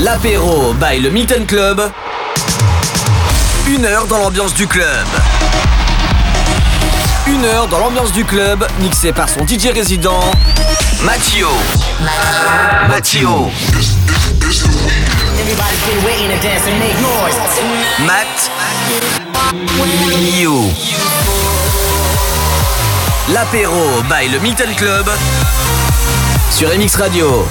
L'apéro by le Milton Club. Une heure dans l'ambiance du club. Une heure dans l'ambiance du club, mixé par son DJ résident, Mathio. Mathio. Matt. L'apéro by le Milton Club sur MX Radio.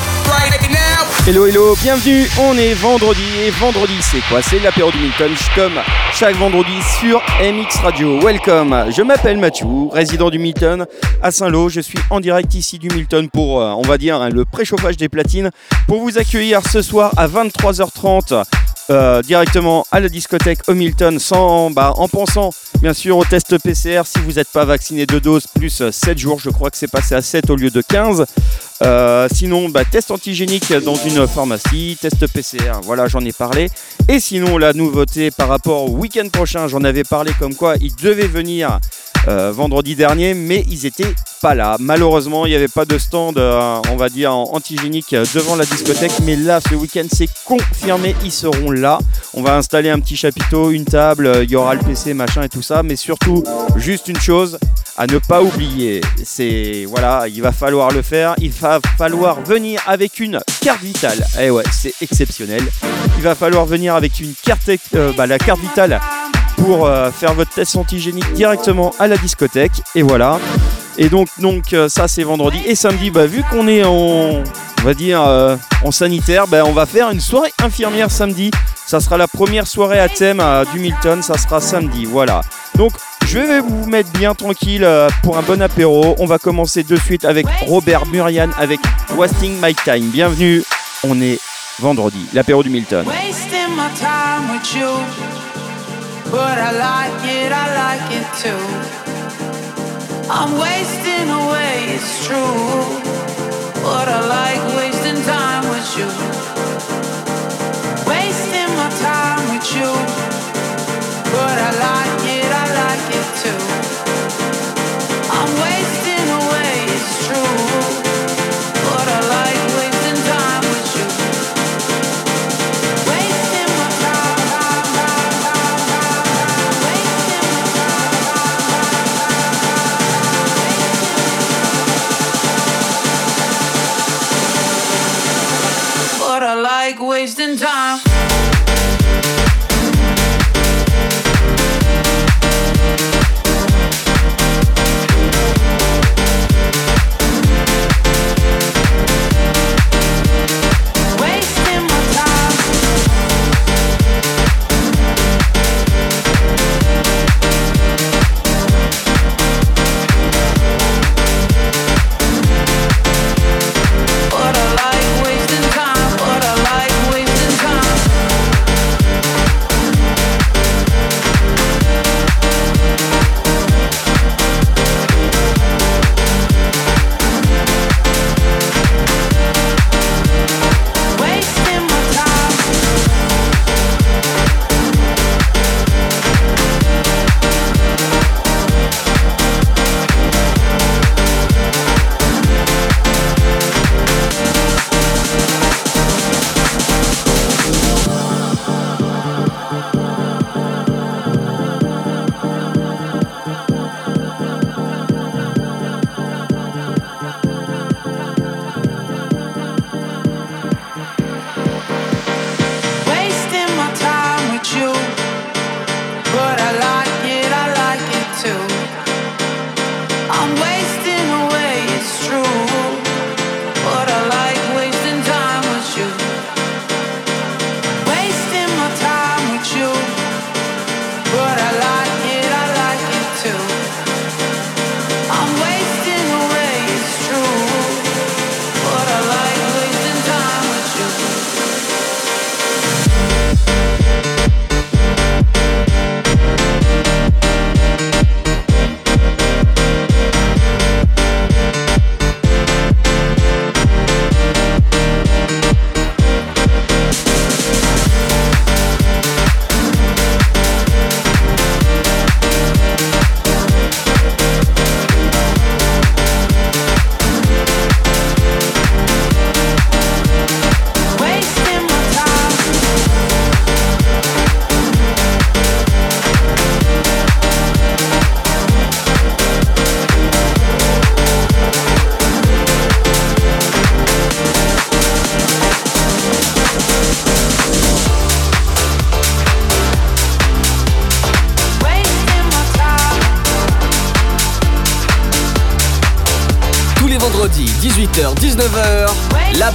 Hello hello, bienvenue, on est vendredi et vendredi c'est quoi? C'est l'apéro du Milton comme chaque vendredi sur MX Radio. Welcome, je m'appelle Mathieu, résident du Milton à Saint-Lô. Je suis en direct ici du Milton pour, euh, on va dire, hein, le préchauffage des platines pour vous accueillir ce soir à 23h30 euh, directement à la discothèque au Milton sans, bah, en pensant bien sûr au test PCR si vous n'êtes pas vacciné de dose plus 7 jours, je crois que c'est passé à 7 au lieu de 15. Euh, sinon, bah, test antigénique dans une pharmacie, test PCR, voilà, j'en ai parlé. Et sinon, la nouveauté par rapport au week-end prochain, j'en avais parlé comme quoi il devait venir euh, vendredi dernier, mais ils étaient pas là. Malheureusement, il n'y avait pas de stand, euh, on va dire, antigénique devant la discothèque, mais là, ce week-end, c'est confirmé, ils seront là. On va installer un petit chapiteau, une table, il y aura le PC, machin et tout ça, mais surtout, juste une chose à ne pas oublier, c'est voilà, il va falloir le faire, il va falloir venir avec une carte vitale. Eh ouais, c'est exceptionnel. Il va falloir venir avec une carte, euh, bah, la carte vitale pour euh, faire votre test antigénique directement à la discothèque. Et voilà. Et donc, donc euh, ça c'est vendredi. Et samedi, bah, vu qu'on est en, on va dire, en sanitaire, bah, on va faire une soirée infirmière samedi. Ça sera la première soirée à thème du Milton, ça sera samedi. Voilà. Donc je vais vous mettre bien tranquille euh, pour un bon apéro. On va commencer de suite avec Robert Murian avec Wasting My Time. Bienvenue, on est vendredi, l'apéro du Milton. But I like it, I like it too. I'm wasting away, it's true, but I like wasting time with you.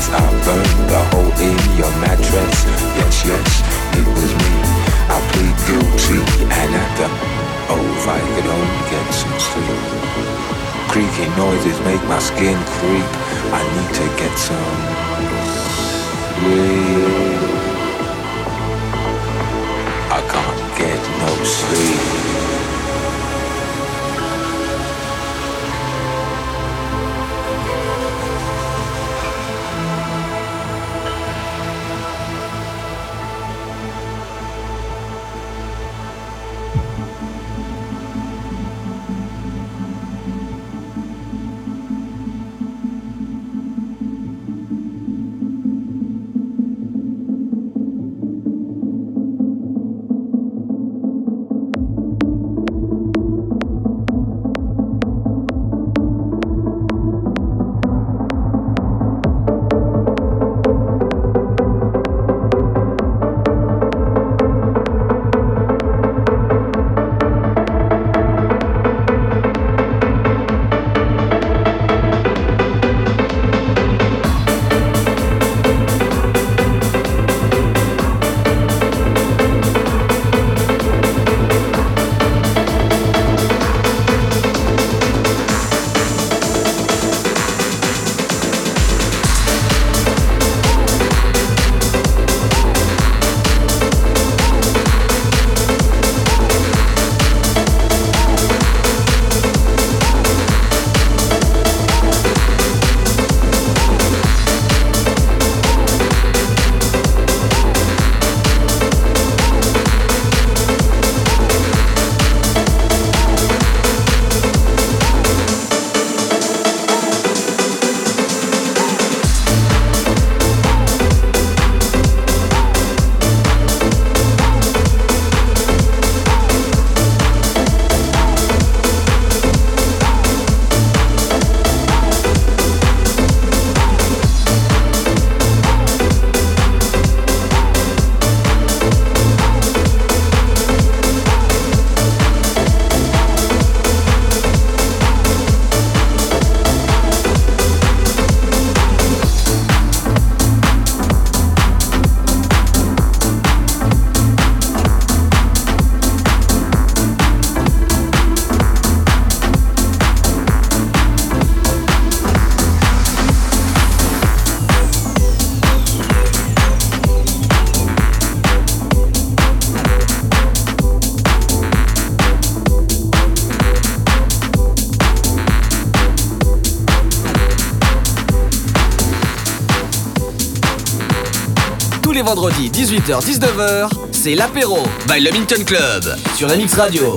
yes, I burned the hole in your mattress. Yes, yes, it was me. I plead guilty, and at the oh, if I could only get some sleep. Creaky noises make my skin creep. I need to get some sleep. I can't get no sleep. Les vendredis 18h-19h, c'est l'apéro by le Minton Club sur MX Radio.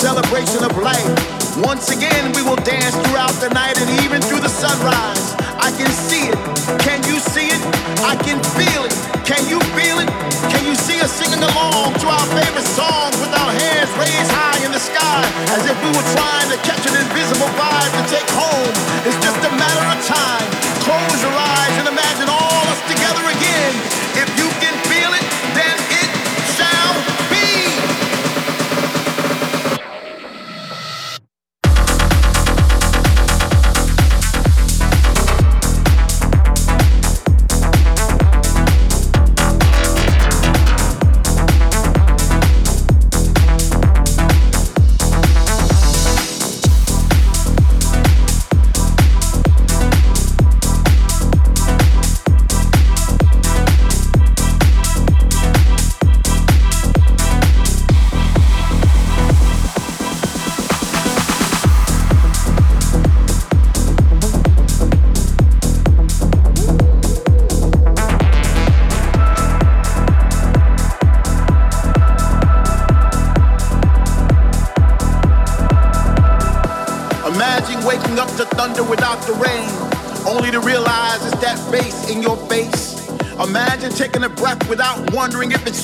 celebration of life. Once again, we will dance throughout the night and even through the sunrise. I can see it. Can you see it? I can feel it. Can you feel it? Can you see us singing along to our favorite songs with our hands raised high in the sky as if we were trying to catch an invisible vibe to take home? It's just a matter of time.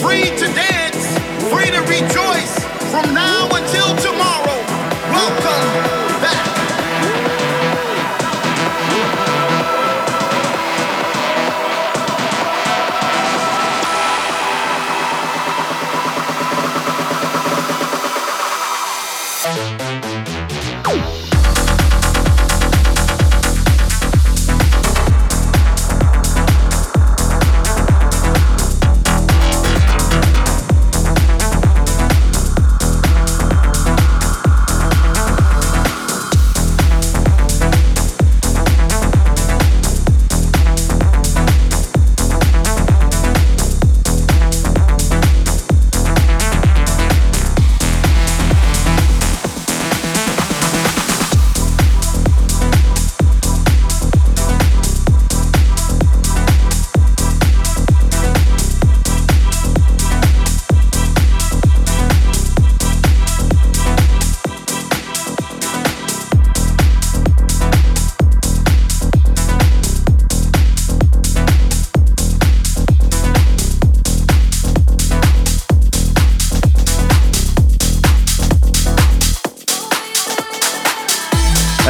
free to dance, free to rejoice. From now until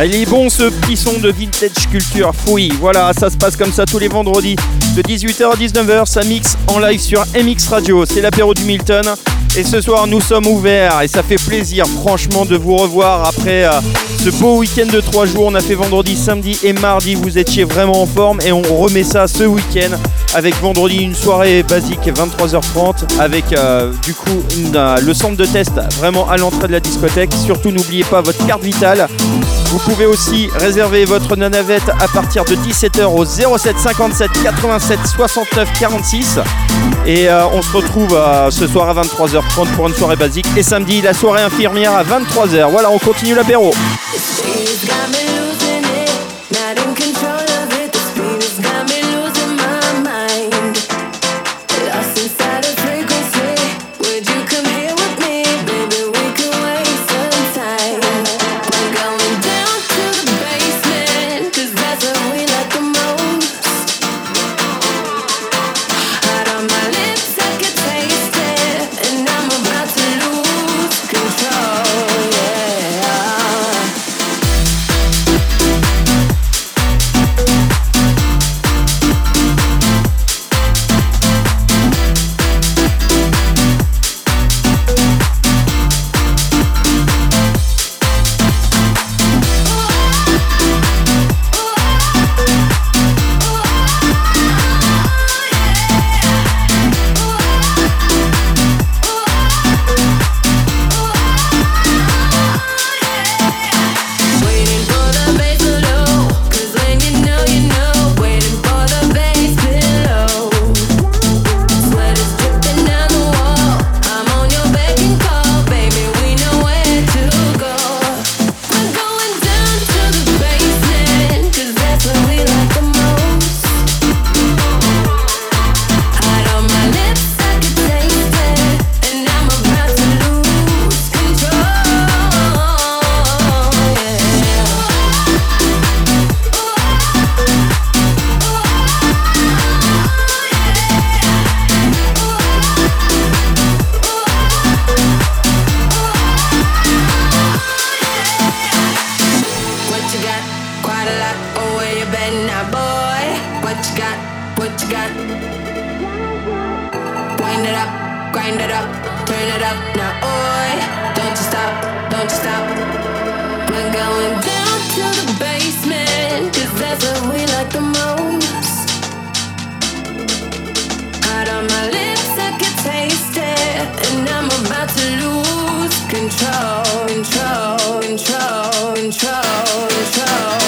il est bon ce petit son de vintage culture. Oui, voilà, ça se passe comme ça tous les vendredis. De 18h à 19h, ça mixe en live sur MX Radio. C'est l'apéro du Milton. Et ce soir, nous sommes ouverts et ça fait plaisir, franchement, de vous revoir après euh, ce beau week-end de 3 jours. On a fait vendredi, samedi et mardi. Vous étiez vraiment en forme et on remet ça ce week-end avec vendredi une soirée basique 23h30 avec euh, du coup euh, le centre de test vraiment à l'entrée de la discothèque. Surtout, n'oubliez pas votre carte vitale. Vous pouvez aussi réserver votre nanavette à partir de 17h au 07 57 87 69 46. Et euh, on se retrouve euh, ce soir à 23h30 pour une soirée basique. Et samedi, la soirée infirmière à 23h. Voilà, on continue l'apéro. where you been now, boy? What you got? What you got? Wind it up, grind it up, turn it up now, boy. Don't you stop, don't you stop. We're going down to the basement, cause that's what we like the most. Out on my lips, I can taste it, and I'm about to lose control, control, control, control, control.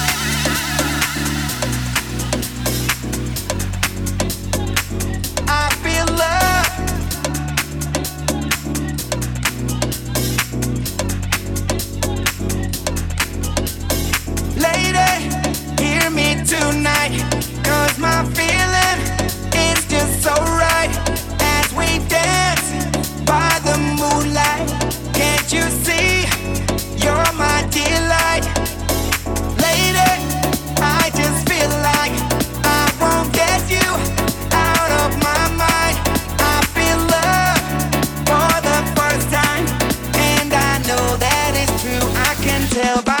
tell by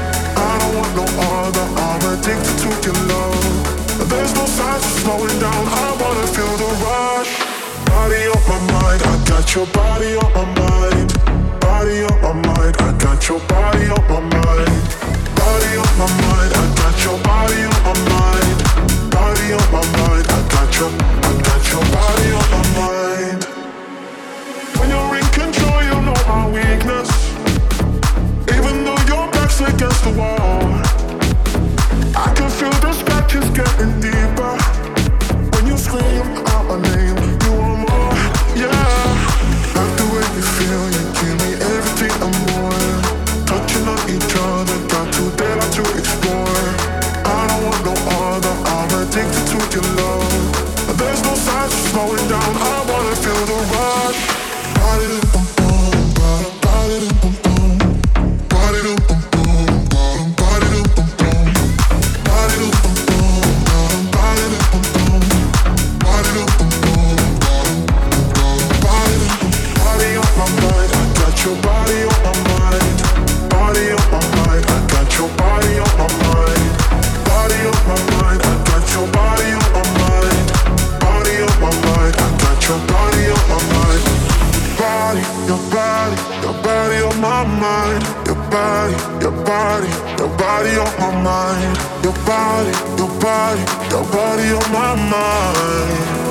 Want no other. I'm addicted to your love. There's no signs of slowing down. I wanna feel the rush. Body on my mind, I got your body on my mind. Body on my mind, I got your body on my mind. Body on my mind, I got your body on my mind. Body on my mind, I got your, I got your body on my mind. When you're in control, you know my weakness. Even though your back's against the wall, addicted to your love. There's no signs of slowing down, I wanna feel the rush. body, your body on my mind. Your body, your body, your body on my mind. Your body, your body, your body on my mind.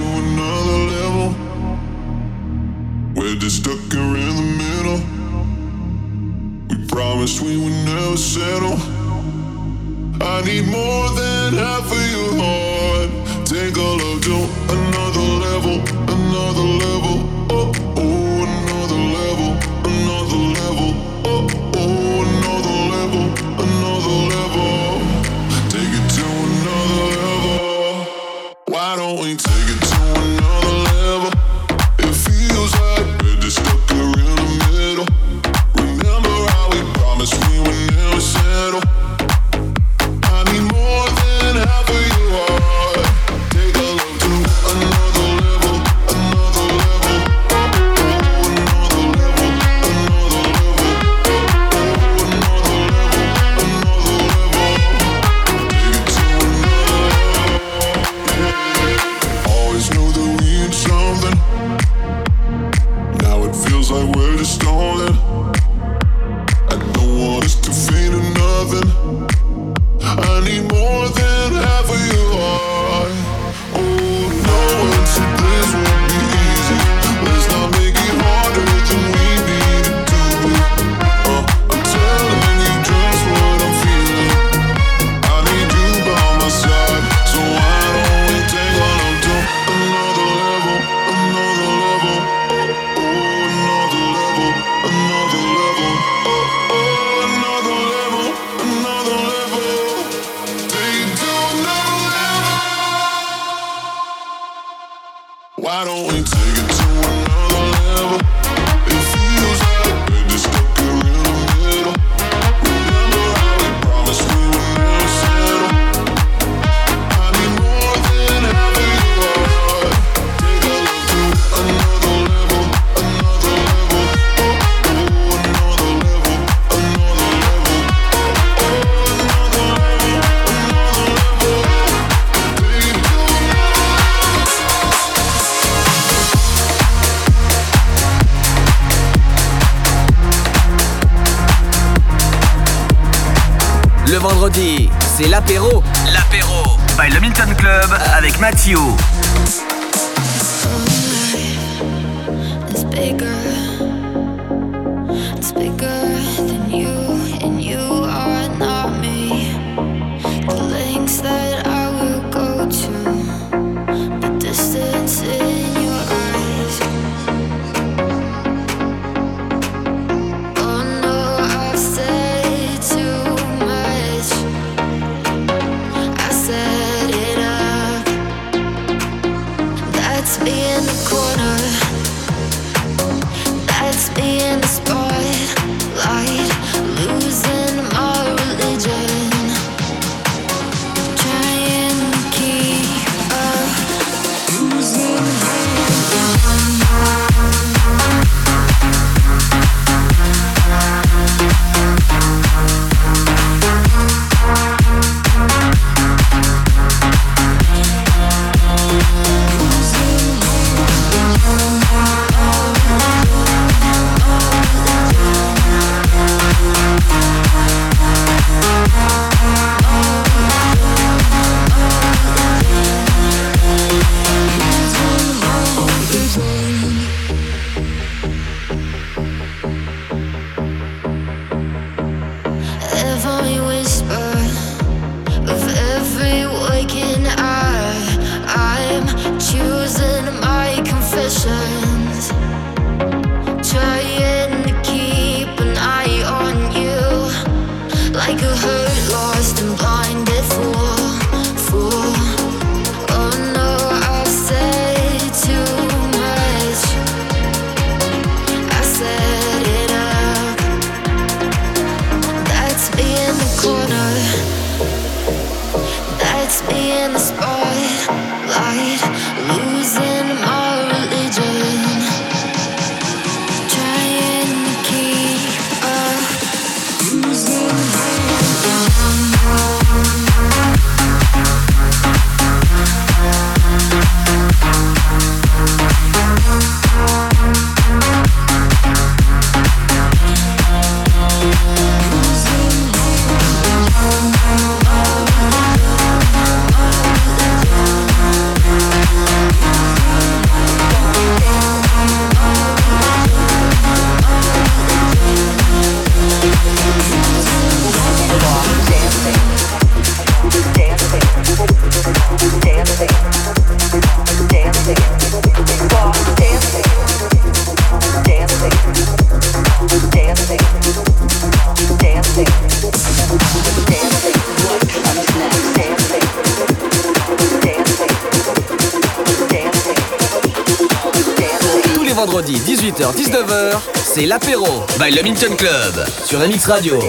18h-19h, c'est l'apéro by le Minton Club sur MX Radio.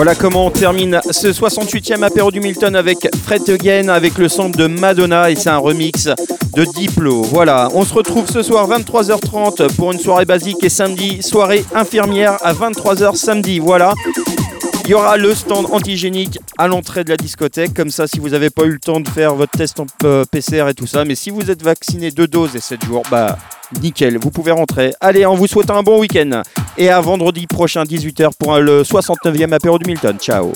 Voilà comment on termine ce 68e apéro du Milton avec Fred Again, avec le son de Madonna et c'est un remix de Diplo. Voilà, on se retrouve ce soir 23h30 pour une soirée basique et samedi soirée infirmière à 23h samedi. Voilà. Il y aura le stand antigénique à l'entrée de la discothèque. Comme ça, si vous n'avez pas eu le temps de faire votre test en euh, PCR et tout ça, mais si vous êtes vacciné deux doses et 7 jours, bah nickel, vous pouvez rentrer. Allez, on vous souhaite un bon week-end. Et à vendredi prochain, 18h, pour le 69e apéro du Milton. Ciao